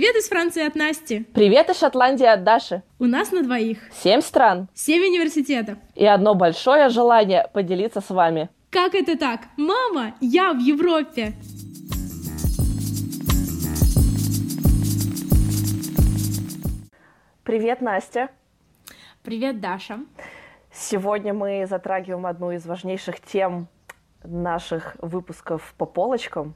Привет из Франции от Насти. Привет из Шотландии от Даши. У нас на двоих. Семь стран. Семь университетов. И одно большое желание поделиться с вами. Как это так? Мама, я в Европе. Привет, Настя. Привет, Даша. Сегодня мы затрагиваем одну из важнейших тем наших выпусков по полочкам.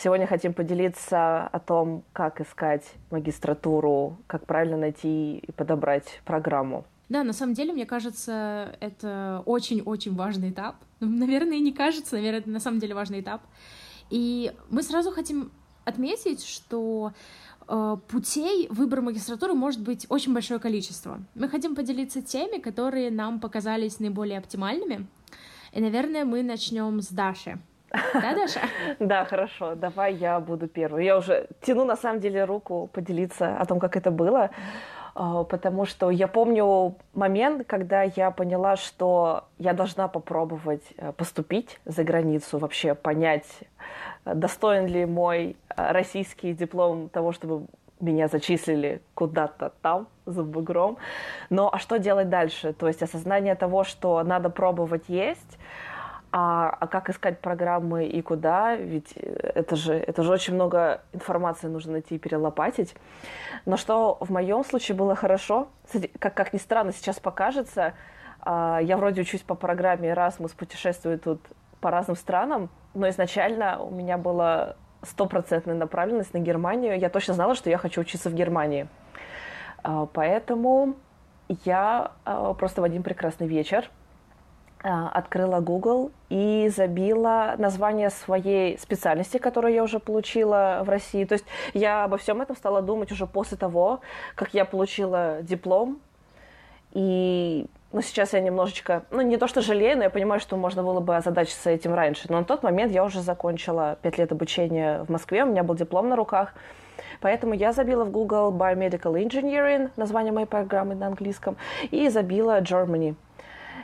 Сегодня хотим поделиться о том, как искать магистратуру, как правильно найти и подобрать программу. Да, на самом деле, мне кажется, это очень-очень важный этап. Ну, наверное, не кажется, наверное, это на самом деле важный этап. И мы сразу хотим отметить, что э, путей выбора магистратуры может быть очень большое количество. Мы хотим поделиться теми, которые нам показались наиболее оптимальными. И, наверное, мы начнем с Даши. Да, Даша? Да, хорошо. Давай я буду первой. Я уже тяну, на самом деле, руку поделиться о том, как это было. А, потому что я помню момент, когда я поняла, что я должна попробовать э, поступить за границу, вообще понять, достоин ли мой э, российский диплом того, чтобы меня зачислили куда-то там, за бугром. Но а что делать дальше? То есть осознание того, что надо пробовать есть, а, а как искать программы и куда? Ведь это же, это же очень много информации нужно найти и перелопатить. Но что в моем случае было хорошо, как, как ни странно сейчас покажется, а, я вроде учусь по программе Erasmus, путешествую тут по разным странам, но изначально у меня была стопроцентная направленность на Германию. Я точно знала, что я хочу учиться в Германии. А, поэтому я а, просто в один прекрасный вечер открыла Google и забила название своей специальности, которую я уже получила в России. То есть я обо всем этом стала думать уже после того, как я получила диплом. И ну, сейчас я немножечко, ну, не то что жалею, но я понимаю, что можно было бы озадачиться этим раньше. Но на тот момент я уже закончила пять лет обучения в Москве, у меня был диплом на руках. Поэтому я забила в Google Biomedical Engineering, название моей программы на английском, и забила Germany –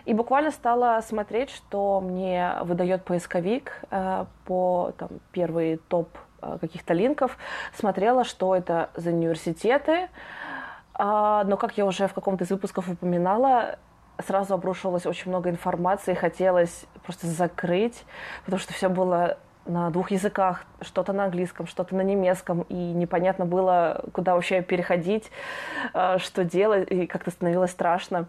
и буквально стала смотреть, что мне выдает поисковик э, по там, первые топ э, каких-то линков. Смотрела, что это за университеты. Э, но, как я уже в каком-то из выпусков упоминала, сразу обрушивалось очень много информации, хотелось просто закрыть, потому что все было на двух языках, что-то на английском, что-то на немецком, и непонятно было, куда вообще переходить, э, что делать, и как-то становилось страшно.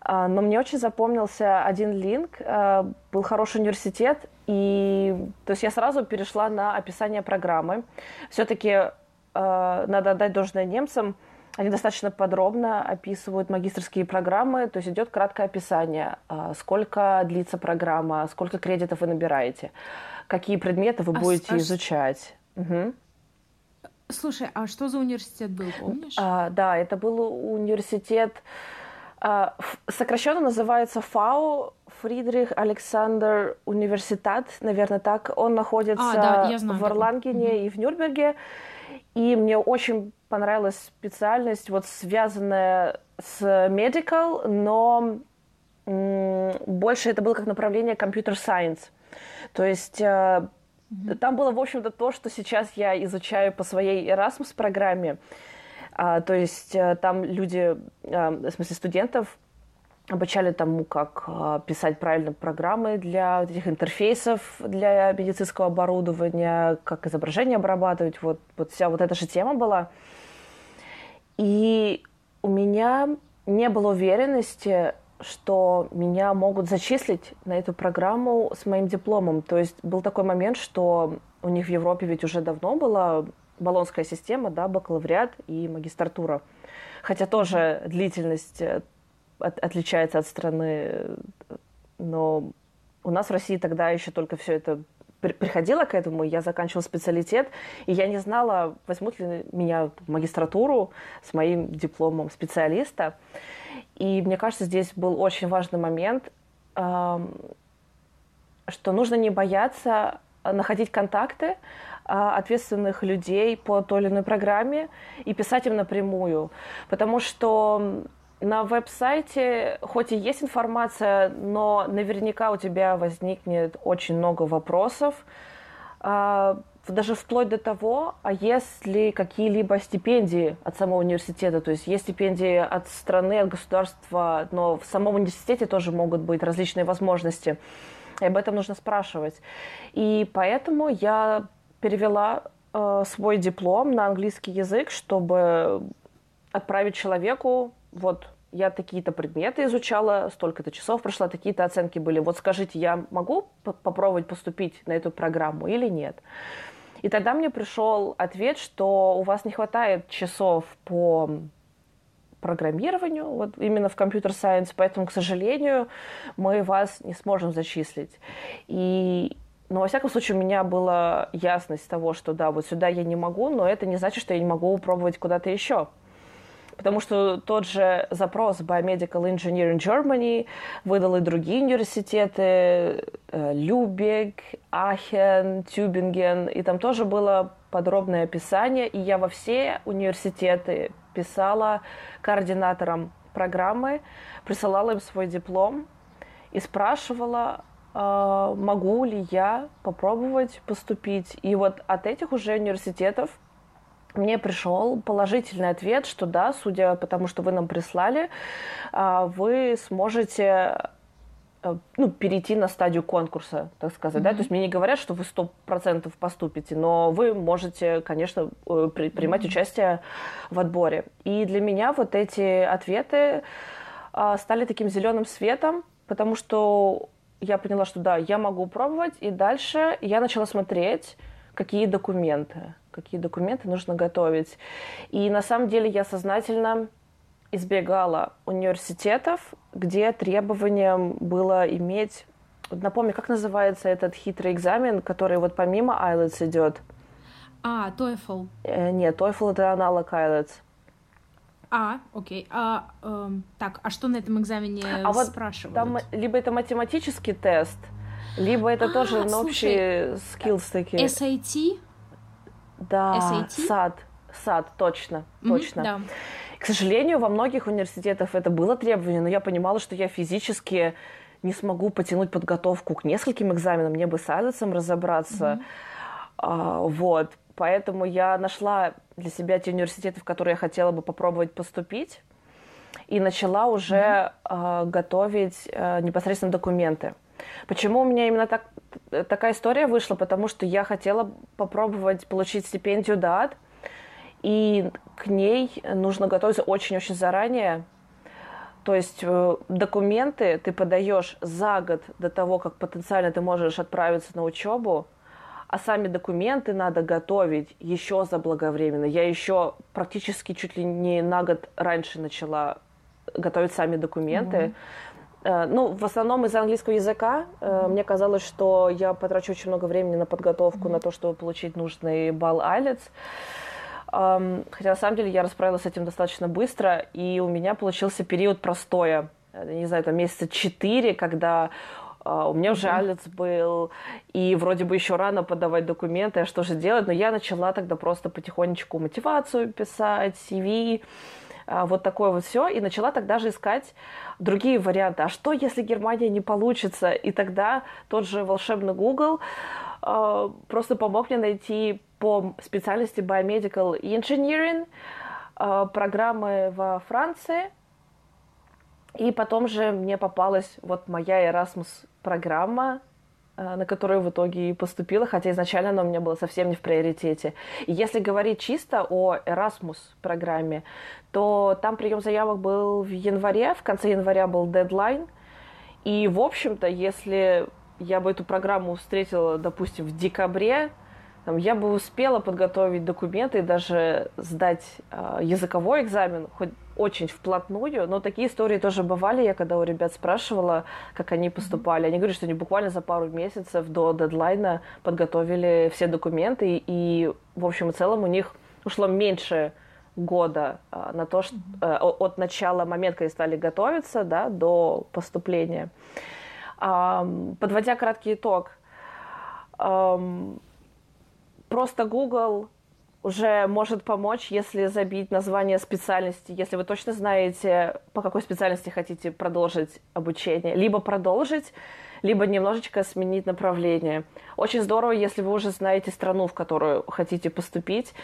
А, но мне очень запомнился один линк. А, был хороший университет, и то есть я сразу перешла на описание программы. Все-таки а, надо отдать должное немцам. Они достаточно подробно описывают магистрские программы, то есть идет краткое описание, сколько длится программа, сколько кредитов вы набираете, какие предметы вы будете а, изучать. Угу. Слушай, а что за университет был, помнишь? А, да, это был университет а, сокращенно называется ФАУ, Фридрих Александр Университет, наверное, так. Он находится а, да, знаю, в Орлангене и в Нюрнберге. И мне очень понравилась специальность, вот связанная с medical, но больше это было как направление computer science. То есть mm-hmm. там было, в общем-то, то, что сейчас я изучаю по своей Erasmus программе. А, то есть э, там люди, а, в смысле студентов, обучали тому, как а, писать правильно программы для этих интерфейсов для медицинского оборудования, как изображение обрабатывать. Вот, вот вся вот эта же тема была. И у меня не было уверенности, что меня могут зачислить на эту программу с моим дипломом. То есть был такой момент, что у них в Европе ведь уже давно была баллонская система, да, бакалавриат и магистратура. Хотя тоже длительность э, от, отличается от страны, но у нас в России тогда еще только все это приходила к этому, я заканчивала специалитет, и я не знала, возьмут ли меня в магистратуру с моим дипломом специалиста. И мне кажется, здесь был очень важный момент, что нужно не бояться находить контакты, ответственных людей по той или иной программе и писать им напрямую. Потому что на веб-сайте хоть и есть информация, но наверняка у тебя возникнет очень много вопросов. А, даже вплоть до того, а если какие-либо стипендии от самого университета, то есть есть стипендии от страны, от государства, но в самом университете тоже могут быть различные возможности. И об этом нужно спрашивать. И поэтому я перевела э, свой диплом на английский язык, чтобы отправить человеку вот я такие-то предметы изучала, столько-то часов прошла, такие-то оценки были. Вот скажите, я могу попробовать поступить на эту программу или нет? И тогда мне пришел ответ, что у вас не хватает часов по программированию, вот именно в компьютер-сайенс, поэтому, к сожалению, мы вас не сможем зачислить. И но, во всяком случае, у меня была ясность того, что да, вот сюда я не могу, но это не значит, что я не могу пробовать куда-то еще. Потому что тот же запрос Biomedical Engineering Germany выдал и другие университеты, Любек, Ахен, Тюбинген, и там тоже было подробное описание, и я во все университеты писала координаторам программы, присылала им свой диплом и спрашивала, могу ли я попробовать поступить. И вот от этих уже университетов мне пришел положительный ответ, что да, судя по тому, что вы нам прислали, а, вы сможете э, ну, перейти на стадию конкурса, так сказать, mm-hmm. да, то есть мне не говорят, что вы сто процентов поступите, но вы можете, конечно, э, при, принимать mm-hmm. участие в отборе. И для меня вот эти ответы а, стали таким зеленым светом, потому что я поняла, что да, я могу пробовать, и дальше я начала смотреть, какие документы какие документы нужно готовить. И на самом деле я сознательно избегала университетов, где требованием было иметь... Напомню, как называется этот хитрый экзамен, который вот помимо IELTS идет? А, TOEFL. Э, нет, TOEFL это аналог IELTS. А, окей. А, эм, так, а что на этом экзамене а спрашивают? Вот там либо это математический тест, либо это а, тоже на общие skills такие. SAT? Да, SAT? сад, сад, точно, точно. Mm-hmm, да. К сожалению, во многих университетах это было требование, но я понимала, что я физически не смогу потянуть подготовку к нескольким экзаменам, мне бы с Айлетсом разобраться. Mm-hmm. А, вот, поэтому я нашла для себя те университеты, в которые я хотела бы попробовать поступить, и начала уже mm-hmm. а, готовить а, непосредственно документы. Почему у меня именно так, такая история вышла? Потому что я хотела попробовать получить стипендию ДАД, и к ней нужно готовиться очень-очень заранее. То есть э, документы ты подаешь за год до того, как потенциально ты можешь отправиться на учебу, а сами документы надо готовить еще заблаговременно. Я еще практически чуть ли не на год раньше начала готовить сами документы. Mm-hmm. Ну, в основном из английского языка. Mm-hmm. Мне казалось, что я потрачу очень много времени на подготовку, mm-hmm. на то, чтобы получить нужный балл IELTS. Хотя на самом деле я расправилась с этим достаточно быстро, и у меня получился период простоя. Э, не знаю, там месяца четыре, когда у меня уже IELTS был, и вроде бы еще рано подавать документы, а что же делать? Но я начала тогда просто потихонечку мотивацию писать, CV, а, вот такое вот все, и начала тогда же искать другие варианты. А что, если Германия не получится? И тогда тот же волшебный Google э, просто помог мне найти по специальности Biomedical Engineering э, программы во Франции. И потом же мне попалась вот моя Erasmus программа Э, на которую в итоге и поступила, хотя изначально она у меня была совсем не в приоритете. И если говорить чисто о Erasmus программе, то там прием заявок был в январе, в конце января был дедлайн. И, в общем-то, если я бы эту программу встретила, допустим, в декабре, там, я бы успела подготовить документы и даже сдать э, языковой экзамен, хоть очень вплотную, но такие истории тоже бывали. Я когда у ребят спрашивала, как они поступали, они говорят, что они буквально за пару месяцев до дедлайна подготовили все документы, и, в общем и целом у них ушло меньше года а, на то, что, а, от начала момента, когда стали готовиться, да, до поступления. Подводя краткий итог, просто Google уже может помочь, если забить название специальности, если вы точно знаете, по какой специальности хотите продолжить обучение, либо продолжить, либо немножечко сменить направление. Очень здорово, если вы уже знаете страну, в которую хотите поступить,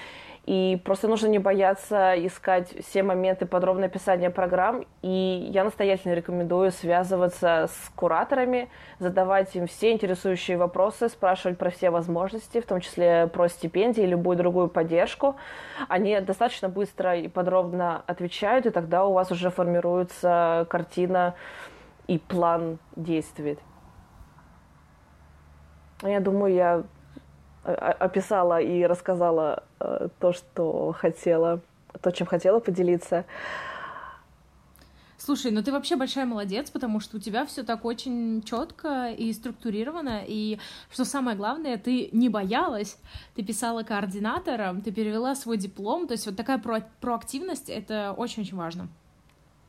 и просто нужно не бояться искать все моменты подробного описания программ. И я настоятельно рекомендую связываться с кураторами, задавать им все интересующие вопросы, спрашивать про все возможности, в том числе про стипендии и любую другую поддержку. Они достаточно быстро и подробно отвечают, и тогда у вас уже формируется картина и план действий. Я думаю, я описала и рассказала э, то, что хотела, то, чем хотела поделиться. Слушай, ну ты вообще большая молодец, потому что у тебя все так очень четко и структурировано, и что самое главное, ты не боялась, ты писала координатором, ты перевела свой диплом, то есть вот такая про проактивность это очень-очень важно.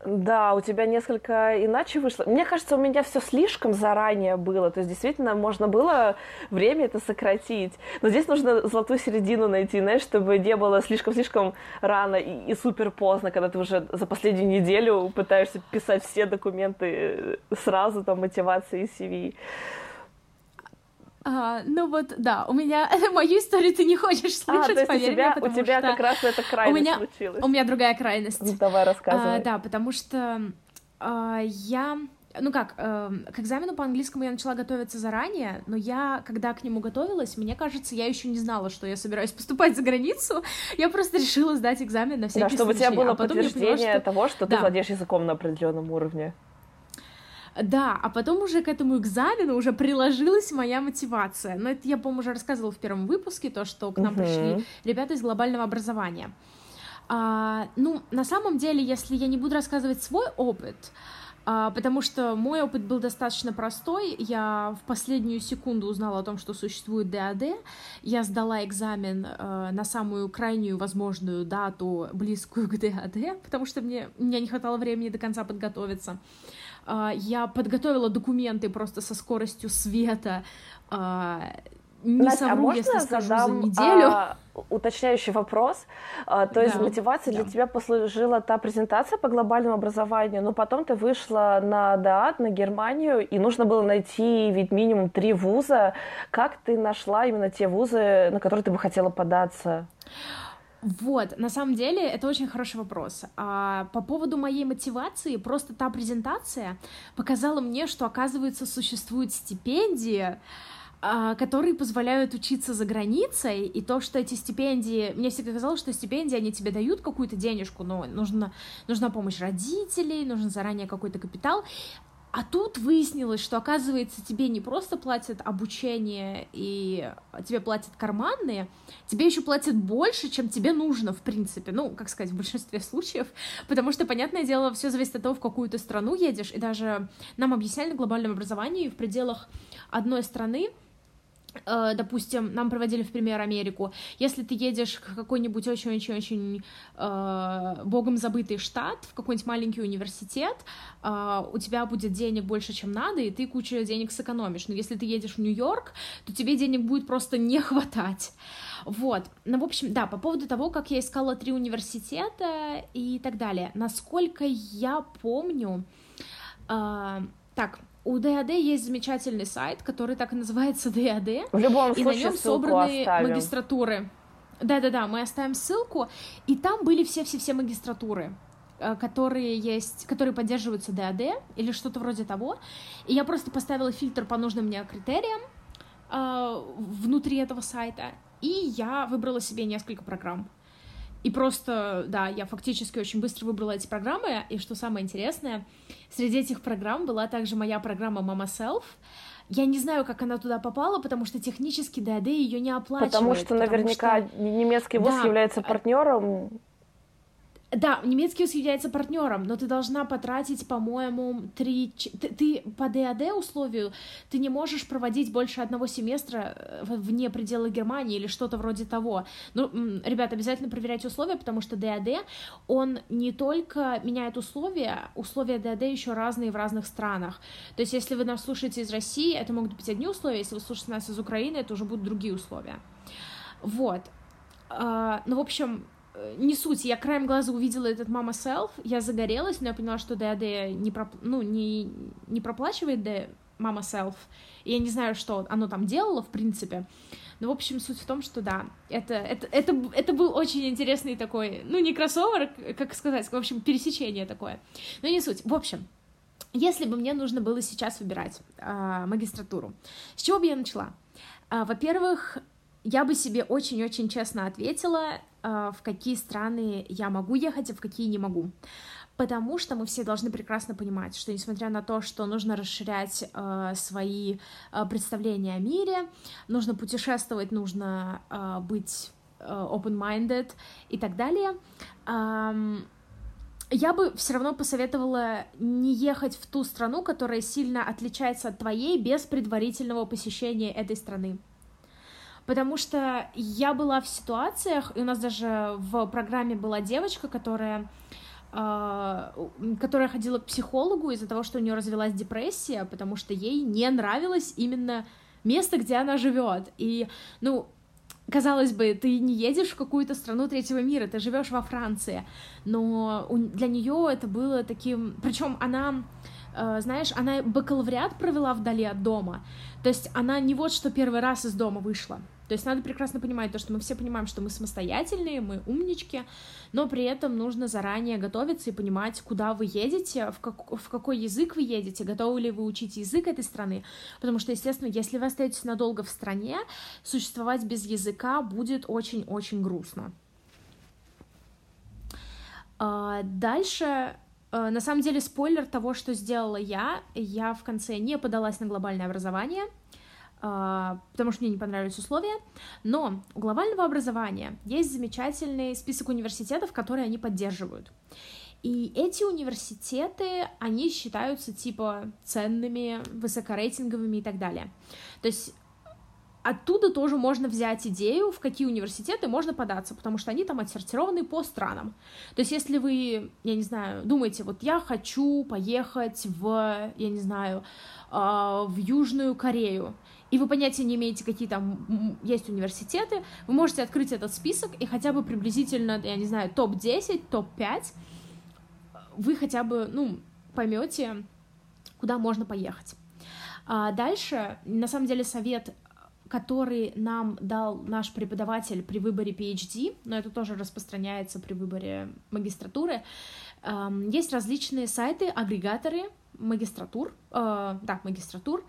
Да, у тебя несколько иначе вышло. Мне кажется, у меня все слишком заранее было. То есть, действительно, можно было время это сократить. Но здесь нужно золотую середину найти, знаешь, чтобы не было слишком-слишком рано и, и супер поздно, когда ты уже за последнюю неделю пытаешься писать все документы сразу, там, мотивации и CV. А, ну вот, да, у меня мою историю ты не хочешь слышать, а, то есть поверь у тебя, мне, у тебя что как раз эта крайность у меня, случилась. У меня другая крайность. Ну, давай рассказывай. А, да, потому что а, я ну как, э, к экзамену по английскому я начала готовиться заранее, но я, когда к нему готовилась, мне кажется, я еще не знала, что я собираюсь поступать за границу. Я просто решила сдать экзамен на всякий да, чтобы случай. у тебя было а подтверждение поняла, что... того, что да. ты владеешь языком на определенном уровне. Да, а потом уже к этому экзамену уже приложилась моя мотивация. Но это я, по-моему, уже рассказывала в первом выпуске, то, что к нам uh-huh. пришли ребята из глобального образования. А, ну, на самом деле, если я не буду рассказывать свой опыт, а, потому что мой опыт был достаточно простой. Я в последнюю секунду узнала о том, что существует ДАД. Я сдала экзамен а, на самую крайнюю возможную дату, близкую к ДАД, потому что мне, мне не хватало времени до конца подготовиться. А, я подготовила документы просто со скоростью света. А, не Настя, совру, а можно если скажу задам, за неделю. А, уточняющий вопрос. А, то есть да, мотивацией да. для тебя послужила та презентация по глобальному образованию, но потом ты вышла на ДААТ, на Германию, и нужно было найти ведь минимум три вуза. Как ты нашла именно те вузы, на которые ты бы хотела податься? Вот, на самом деле, это очень хороший вопрос. А, по поводу моей мотивации, просто та презентация показала мне, что, оказывается, существуют стипендии, а, которые позволяют учиться за границей, и то, что эти стипендии... Мне всегда казалось, что стипендии, они тебе дают какую-то денежку, но нужна, нужна помощь родителей, нужен заранее какой-то капитал, а тут выяснилось, что, оказывается, тебе не просто платят обучение и тебе платят карманные, тебе еще платят больше, чем тебе нужно, в принципе. Ну, как сказать, в большинстве случаев. Потому что, понятное дело, все зависит от того, в какую ты страну едешь. И даже нам объясняли на глобальном образовании в пределах одной страны допустим, нам проводили в пример Америку, если ты едешь в какой-нибудь очень-очень-очень э, богом забытый штат, в какой-нибудь маленький университет, э, у тебя будет денег больше, чем надо, и ты кучу денег сэкономишь. Но если ты едешь в Нью-Йорк, то тебе денег будет просто не хватать. Вот. Ну, в общем, да, по поводу того, как я искала три университета и так далее. Насколько я помню... Э, так, у ДАД есть замечательный сайт, который так и называется ДАД. В любом и случае, на нем собраны оставим. магистратуры. Да-да-да, мы оставим ссылку, и там были все-все-все магистратуры э, которые есть, которые поддерживаются ДАД или что-то вроде того. И я просто поставила фильтр по нужным мне критериям э, внутри этого сайта, и я выбрала себе несколько программ. И просто, да, я фактически очень быстро выбрала эти программы, и что самое интересное, среди этих программ была также моя программа Mama Self, я не знаю, как она туда попала, потому что технически ДАД ее не оплачивает. Потому что наверняка что... немецкий вуз да, является партнером да, немецкий язык является партнером, но ты должна потратить, по-моему, три... Ты, ты по ДАД условию, ты не можешь проводить больше одного семестра э, вне предела Германии или что-то вроде того. Ну, ребят, обязательно проверяйте условия, потому что ДАД, он не только меняет условия, условия ДАД еще разные в разных странах. То есть, если вы нас слушаете из России, это могут быть одни условия, если вы слушаете нас из Украины, это уже будут другие условия. Вот. Uh, ну, в общем, не суть, я краем глаза увидела этот мама селф, я загорелась, но я поняла, что ДАД не, проп... ну, не, не проплачивает Mama Self. И я не знаю, что оно там делало, в принципе. Но, в общем, суть в том, что да, это, это, это, это был очень интересный такой, ну, не кроссовер, как сказать, в общем, пересечение такое. Но не суть. В общем, если бы мне нужно было сейчас выбирать э, магистратуру, с чего бы я начала? Э, во-первых, я бы себе очень-очень честно ответила, э, в какие страны я могу ехать, а в какие не могу. Потому что мы все должны прекрасно понимать, что несмотря на то, что нужно расширять э, свои э, представления о мире, нужно путешествовать, нужно э, быть э, open-minded и так далее, э, я бы все равно посоветовала не ехать в ту страну, которая сильно отличается от твоей без предварительного посещения этой страны. Потому что я была в ситуациях, и у нас даже в программе была девочка, которая а, которая ходила к психологу из-за того, что у нее развелась депрессия, потому что ей не нравилось именно место, где она живет. И, ну, казалось бы, ты не едешь в какую-то страну третьего мира, ты живешь во Франции, но для нее это было таким, причем она э, знаешь, она бакалавриат провела вдали от дома, то есть она не вот что первый раз из дома вышла, то есть надо прекрасно понимать то, что мы все понимаем, что мы самостоятельные, мы умнички, но при этом нужно заранее готовиться и понимать, куда вы едете, в, как, в какой язык вы едете, готовы ли вы учить язык этой страны, потому что, естественно, если вы остаетесь надолго в стране, существовать без языка будет очень-очень грустно. А, дальше а, на самом деле, спойлер того, что сделала я, я в конце не подалась на глобальное образование, потому что мне не понравились условия, но у глобального образования есть замечательный список университетов, которые они поддерживают. И эти университеты, они считаются типа ценными, высокорейтинговыми и так далее. То есть оттуда тоже можно взять идею, в какие университеты можно податься, потому что они там отсортированы по странам. То есть если вы, я не знаю, думаете, вот я хочу поехать в, я не знаю, а, в Южную Корею, и вы понятия не имеете, какие там есть университеты, вы можете открыть этот список и хотя бы приблизительно, я не знаю, топ-10, топ-5, вы хотя бы, ну, поймете, куда можно поехать. А дальше, на самом деле, совет который нам дал наш преподаватель при выборе PhD, но это тоже распространяется при выборе магистратуры. Эм, есть различные сайты, агрегаторы магистратур, э, да, магистратур,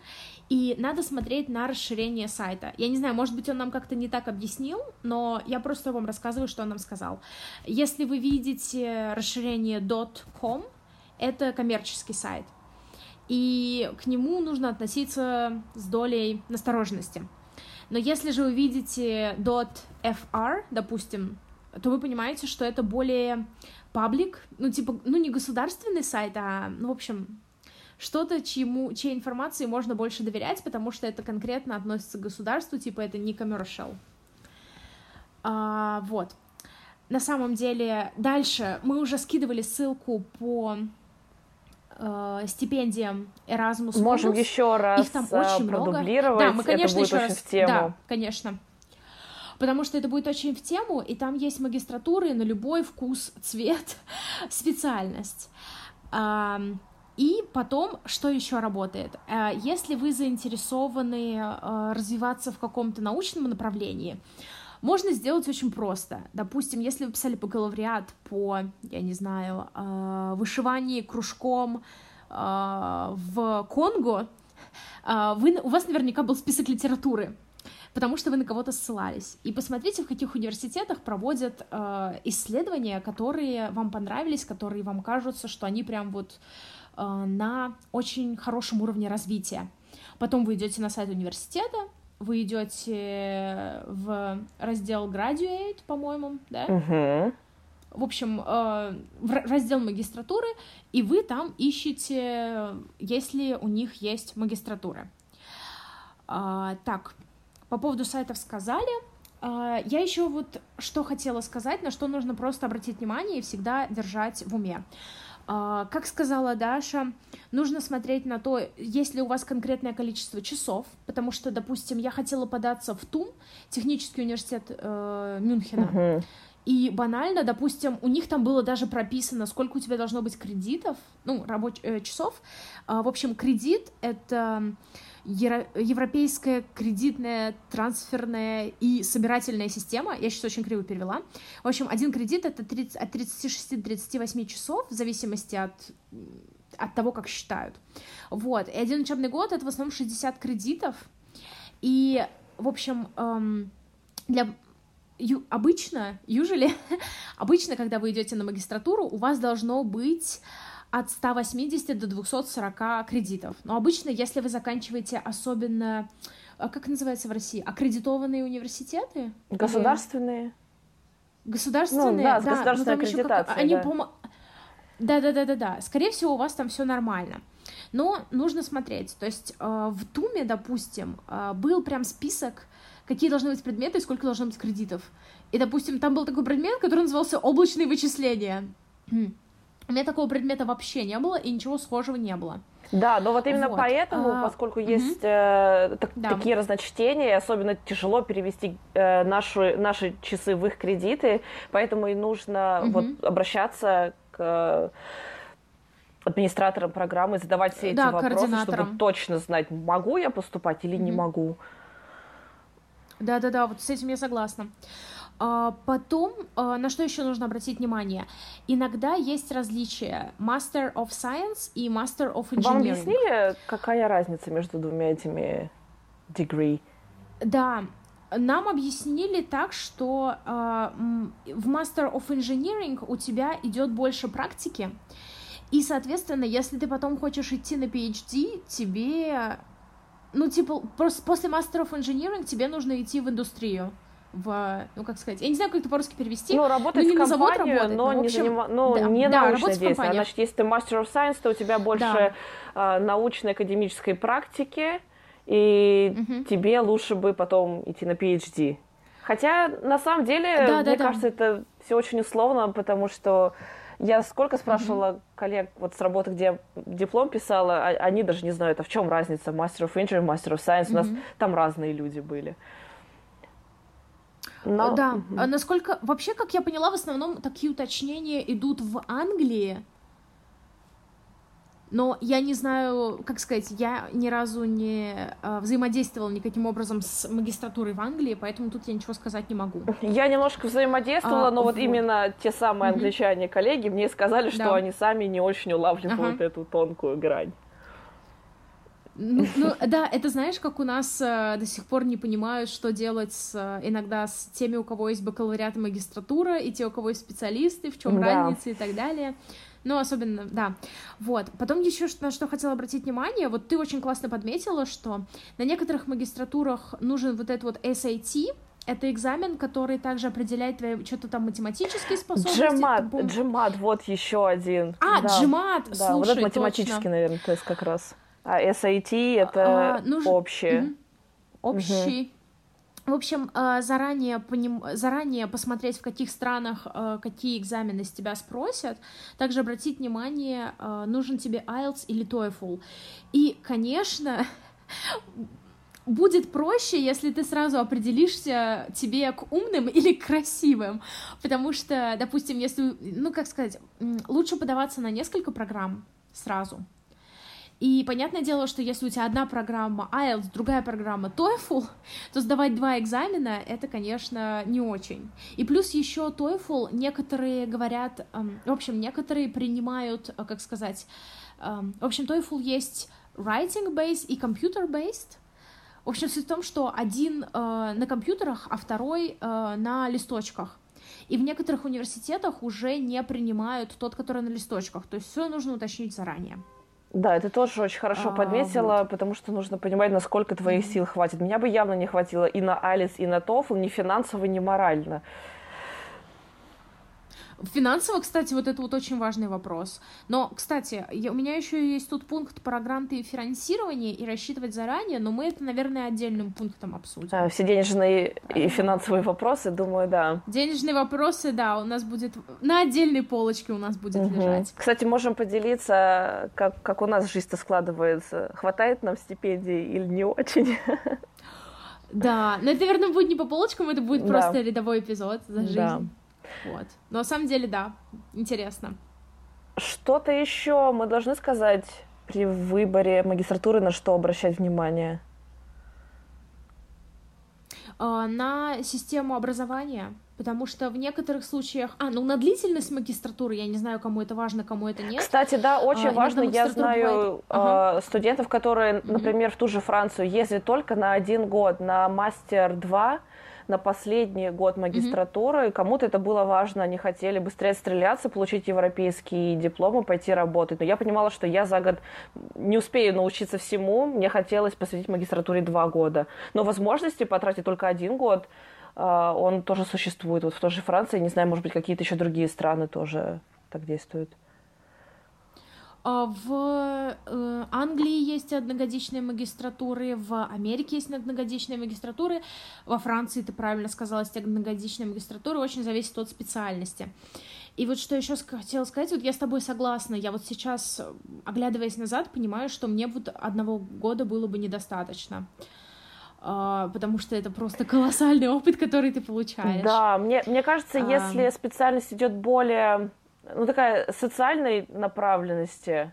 и надо смотреть на расширение сайта. Я не знаю, может быть, он нам как-то не так объяснил, но я просто вам рассказываю, что он нам сказал. Если вы видите расширение .com, это коммерческий сайт, и к нему нужно относиться с долей настороженности. Но если же вы видите .fr, допустим, то вы понимаете, что это более паблик, ну, типа, ну, не государственный сайт, а, ну, в общем, что-то, чьему, чьей информации можно больше доверять, потому что это конкретно относится к государству, типа, это не commercial. А, вот. На самом деле, дальше мы уже скидывали ссылку по э, стипендиям Erasmus+. Можем еще раз Их там очень продублировать. Много. Да, мы, конечно, это будет еще очень раз... в тему. Да, конечно. Потому что это будет очень в тему, и там есть магистратуры на любой вкус, цвет, специальность. И потом, что еще работает? Э, если вы заинтересованы э, развиваться в каком-то научном направлении, можно сделать очень просто. Допустим, если вы писали бакалавриат по, я не знаю, э, вышиванию кружком в Конго, вы, у вас наверняка был список литературы, потому что вы на кого-то ссылались. И посмотрите, в каких университетах проводят исследования, которые вам понравились, которые вам кажутся, что они прям вот на очень хорошем уровне развития. Потом вы идете на сайт университета, вы идете в раздел Graduate, по-моему, да? Uh-huh. В общем, э, в раздел магистратуры, и вы там ищете, если у них есть магистратура. А, так, по поводу сайтов сказали. А, я еще вот что хотела сказать, на что нужно просто обратить внимание и всегда держать в уме. А, как сказала Даша, нужно смотреть на то, есть ли у вас конкретное количество часов, потому что, допустим, я хотела податься в ТУМ, технический университет э, Мюнхена, uh-huh. И банально, допустим, у них там было даже прописано, сколько у тебя должно быть кредитов, ну, рабочих э, часов. Э, в общем, кредит — это европейская кредитная, трансферная и собирательная система. Я сейчас очень криво перевела. В общем, один кредит — это 30, от 36 до 38 часов, в зависимости от, от того, как считают. Вот. И один учебный год — это в основном 60 кредитов. И, в общем, эм, для ю, обычно, usually, обычно, когда вы идете на магистратуру, у вас должно быть от 180 до 240 кредитов. Но обычно, если вы заканчиваете особенно, э, как называется в России, аккредитованные университеты? Государственные. Государственные, ну, да, да, государственной аккредитацией, как, они, да. Пом... да, да, да, да, да. Скорее всего, у вас там все нормально. Но нужно смотреть. То есть э, в Туме, допустим, э, был прям список, какие должны быть предметы и сколько должно быть кредитов. И, допустим, там был такой предмет, который назывался облачные вычисления. У меня такого предмета вообще не было, и ничего схожего не было. Да, но вот именно вот. поэтому, а, поскольку угу. есть э, так, да. такие разночтения, особенно тяжело перевести э, наши, наши часы в их кредиты, поэтому и нужно угу. вот обращаться к э, администраторам программы, задавать все эти да, вопросы, чтобы точно знать, могу я поступать или угу. не могу. Да-да-да, вот с этим я согласна. Потом, а, на что еще нужно обратить внимание? Иногда есть различия Master of Science и Master of Engineering. Вам объяснили, какая разница между двумя этими degree? Да, нам объяснили так, что э, в Master of Engineering у тебя идет больше практики, и, соответственно, если ты потом хочешь идти на PhD, тебе, ну, типа, просто после Master of Engineering тебе нужно идти в индустрию в, ну как сказать, я не знаю, как это по-русски перевести. Ну, работать ну, не в компанию, завод работать, но, но общем, не, занима... ну, да, не да, научная деятельность. Значит, если ты Master of Science, то у тебя больше да. научной академической практики, и угу. тебе лучше бы потом идти на PhD. Хотя, на самом деле, да, мне да, кажется, да. это все очень условно, потому что я сколько спрашивала mm коллег вот с работы, где я диплом писала, а, они даже не знают, а в чем разница Master of Engineering, Master of Science. mm У нас там разные люди были. Но... Да. Угу. Насколько... Вообще, как я поняла, в основном такие уточнения идут в Англии. Но я не знаю, как сказать, я ни разу не э, взаимодействовала никаким образом с магистратурой в Англии, поэтому тут я ничего сказать не могу. Я немножко взаимодействовала, а, но вот, вот именно те самые англичане, коллеги, мне сказали, что да. они сами не очень улавливают ага. эту тонкую грань. Ну, ну да, это знаешь, как у нас э, до сих пор не понимают, что делать с, э, иногда с теми, у кого есть бакалавриат и магистратура, и те, у кого есть специалисты, в чем да. разница и так далее. Ну, особенно, да. Вот. Потом еще на что хотела обратить внимание, вот ты очень классно подметила, что на некоторых магистратурах нужен вот этот вот SAT, это экзамен, который также определяет твои что-то там математические способности. Джемат, джемат, вот еще один. А, да. джемат, да, слушай, вот это математический, точно. наверное, тест как раз. А SAT это а, нужен... общее. Угу. Общий. Угу. В общем, а, заранее, поним... заранее посмотреть, в каких странах а, какие экзамены с тебя спросят. Также обратить внимание, а, нужен тебе IELTS или TOEFL. И, конечно, будет проще, если ты сразу определишься тебе к умным или к красивым. Потому что, допустим, если, ну, как сказать, лучше подаваться на несколько программ сразу, и понятное дело, что если у тебя одна программа IELTS, другая программа TOEFL, то сдавать два экзамена — это, конечно, не очень. И плюс еще TOEFL некоторые говорят, эм, в общем, некоторые принимают, э, как сказать, эм, в общем, TOEFL есть writing-based и computer-based. В общем, суть в том, что один э, на компьютерах, а второй э, на листочках. И в некоторых университетах уже не принимают тот, который на листочках. То есть все нужно уточнить заранее. Да, это тоже очень хорошо а, подметила, вот. потому что нужно понимать, насколько твоих сил хватит. Меня бы явно не хватило и на Алис, и на TOEFL, ни финансово, ни морально. Финансово, кстати, вот это вот очень важный вопрос. Но, кстати, я, у меня еще есть тут пункт про гранты и финансирование и рассчитывать заранее, но мы это, наверное, отдельным пунктом обсудим. А, все денежные и финансовые вопросы, думаю, да. Денежные вопросы, да, у нас будет на отдельной полочке у нас будет угу. лежать. Кстати, можем поделиться, как, как у нас жизнь-то складывается. Хватает нам стипендий или не очень? Да, но это, наверное, будет не по полочкам, это будет да. просто рядовой эпизод за жизнь. Да. Вот. Но на самом деле, да, интересно. Что-то еще мы должны сказать при выборе магистратуры, на что обращать внимание? А, на систему образования, потому что в некоторых случаях... А, ну на длительность магистратуры, я не знаю, кому это важно, кому это нет. Кстати, да, очень а, важно, я знаю бывает... ага. студентов, которые, например, в ту же Францию ездят только на один год, на мастер 2, на последний год магистратуры. Mm-hmm. Кому-то это было важно, они хотели быстрее стреляться, получить европейские дипломы, пойти работать. Но я понимала, что я за год не успею научиться всему. Мне хотелось посвятить магистратуре два года. Но возможности потратить только один год, а, он тоже существует. Вот в той же Франции, не знаю, может быть, какие-то еще другие страны тоже так действуют. А, в э, Англии есть одногодичные магистратуры, в Америке есть одногодичные магистратуры, во Франции, ты правильно сказала, есть одногодичные магистратуры, очень зависит от специальности. И вот что еще хотела сказать, вот я с тобой согласна, я вот сейчас, оглядываясь назад, понимаю, что мне вот одного года было бы недостаточно а, потому что это просто колоссальный опыт, который ты получаешь. Да, мне, мне кажется, а... если специальность идет более ну, такая социальной направленности,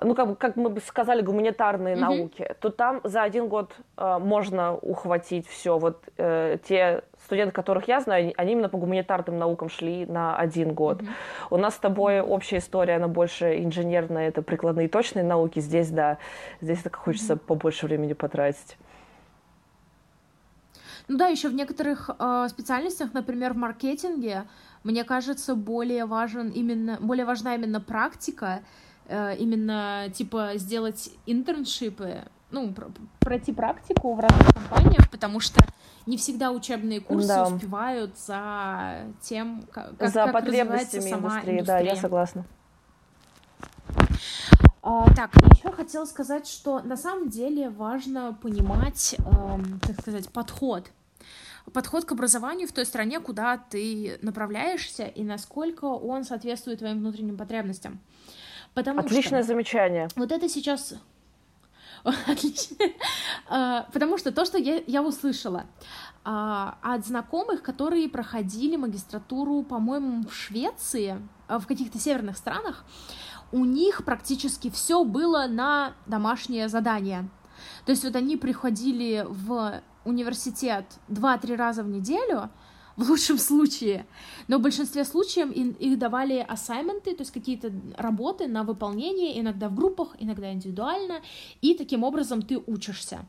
ну, как, как мы бы сказали, гуманитарные mm-hmm. науки, то там за один год э, можно ухватить все. Вот э, те студенты, которых я знаю, они именно по гуманитарным наукам шли на один год. Mm-hmm. У нас с тобой общая история, она больше инженерная, это прикладные точные науки. Здесь, да, здесь так хочется mm-hmm. побольше времени потратить. Ну да, еще в некоторых э, специальностях, например, в маркетинге, мне кажется, более важен именно, более важна именно практика, э, именно типа сделать интерншипы, ну, пройти практику в разных компаниях, потому что не всегда учебные курсы да. успевают за тем, как, за как потребностями сама индустрии. Да, я согласна. А, так, еще хотела сказать, что на самом деле важно понимать, эм, так сказать, подход подход к образованию в той стране, куда ты направляешься, и насколько он соответствует твоим внутренним потребностям. Потому Отличное что замечание. Вот это сейчас... Отлично. А, потому что то, что я, я услышала а, от знакомых, которые проходили магистратуру, по-моему, в Швеции, а, в каких-то северных странах, у них практически все было на домашнее задание. То есть вот они приходили в университет 2-3 раза в неделю, в лучшем случае, но в большинстве случаев их давали ассайменты, то есть какие-то работы на выполнение, иногда в группах, иногда индивидуально, и таким образом ты учишься.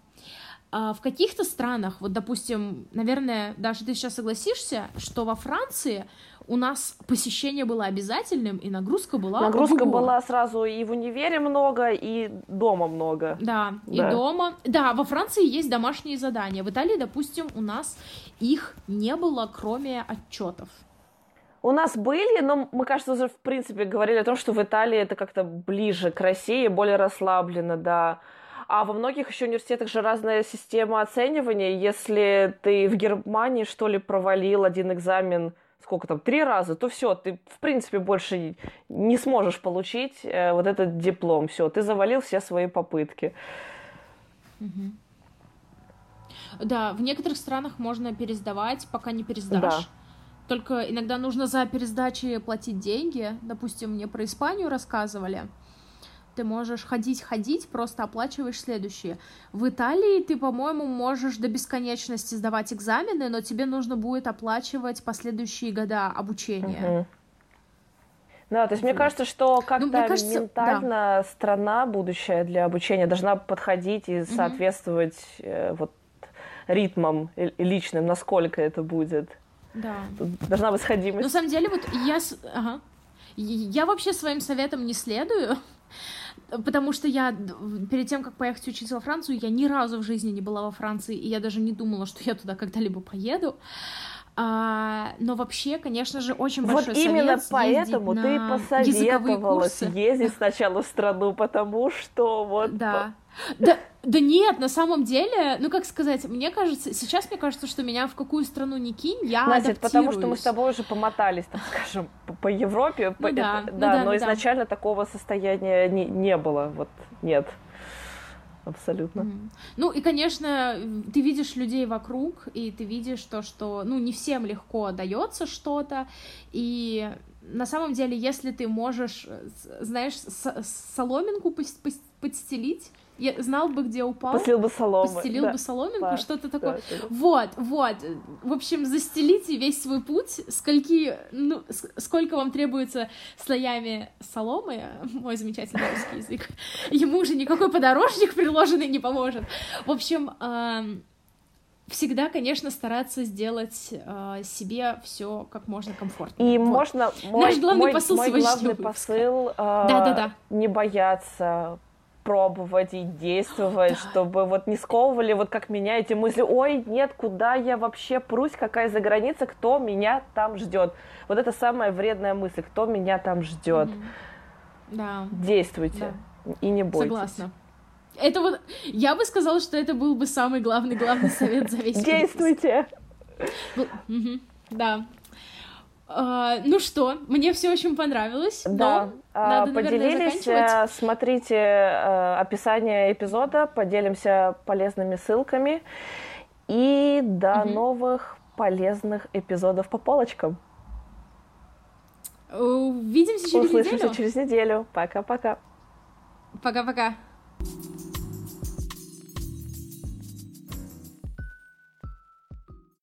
А в каких-то странах, вот, допустим, наверное, даже ты сейчас согласишься, что во Франции у нас посещение было обязательным, и нагрузка была Нагрузка была сразу и в универе много, и дома много. Да, да, и дома. Да, во Франции есть домашние задания. В Италии, допустим, у нас их не было, кроме отчетов. У нас были, но мы, кажется, уже в принципе говорили о том, что в Италии это как-то ближе к России, более расслаблено, да. А во многих еще университетах же разная система оценивания. Если ты в Германии, что ли, провалил один экзамен сколько там, три раза, то все, ты, в принципе, больше не сможешь получить э, вот этот диплом. Все, ты завалил все свои попытки. Да, в некоторых странах можно пересдавать, пока не пересдашь. Да. Только иногда нужно за пересдачи платить деньги. Допустим, мне про Испанию рассказывали ты можешь ходить-ходить, просто оплачиваешь следующие. В Италии ты, по-моему, можешь до бесконечности сдавать экзамены, но тебе нужно будет оплачивать последующие года обучения. Угу. Да, то есть мне кажется, что как-то ну, кажется, ментально да. страна будущая для обучения должна подходить и соответствовать угу. э, вот ритмам личным, насколько это будет. Да. Тут должна быть сходимость. На самом деле, вот я... Ага. Я вообще своим советам не следую, Потому что я перед тем, как поехать учиться во Францию, я ни разу в жизни не была во Франции, и я даже не думала, что я туда когда-либо поеду. А, но вообще, конечно же, очень вот большой именно поэтому ты посоветовала съездить сначала в страну, потому что вот... Да. Да, да нет, на самом деле, ну как сказать, мне кажется, сейчас мне кажется, что меня в какую страну не кинь, я Значит, потому что мы с тобой уже помотались, так скажем, по, по Европе, ну, по, да, это, ну, да, да, но да. изначально такого состояния не, не было, вот нет. Абсолютно. Mm. Ну и, конечно, ты видишь людей вокруг, и ты видишь то, что, ну, не всем легко дается что-то, и на самом деле, если ты можешь, знаешь, соломинку подстелить, я знал бы, где упал. Постелил бы солому. Постелил да. бы соломинку, что-то такое. Да, да. Вот, вот. В общем, застелите весь свой путь. Скольки, ну, сколько вам требуется слоями соломы, мой замечательный русский язык. Ему уже никакой подорожник приложенный не поможет. В общем, всегда, конечно, стараться сделать э, себе все как можно комфортнее. И вот. можно мой, Наш главный мой, посыл мой главный посыл э, да, да, да. не бояться пробовать и действовать, да. чтобы вот не сковывали, вот как меня эти мысли, ой, нет, куда я вообще прусь, какая за граница, кто меня там ждет. Вот это самая вредная мысль, кто меня там ждет. Mm-hmm. Да. Действуйте да. и не бойтесь. Согласна. Это вот, я бы сказала, что это был бы самый главный главный совет за весь Действуйте. Да, Uh, ну что, мне все очень понравилось. Да, но надо, поделились. Наверное, смотрите uh, описание эпизода, поделимся полезными ссылками. И до угу. новых полезных эпизодов по полочкам. Увидимся через Услышимся неделю. через неделю. Пока-пока. Пока-пока.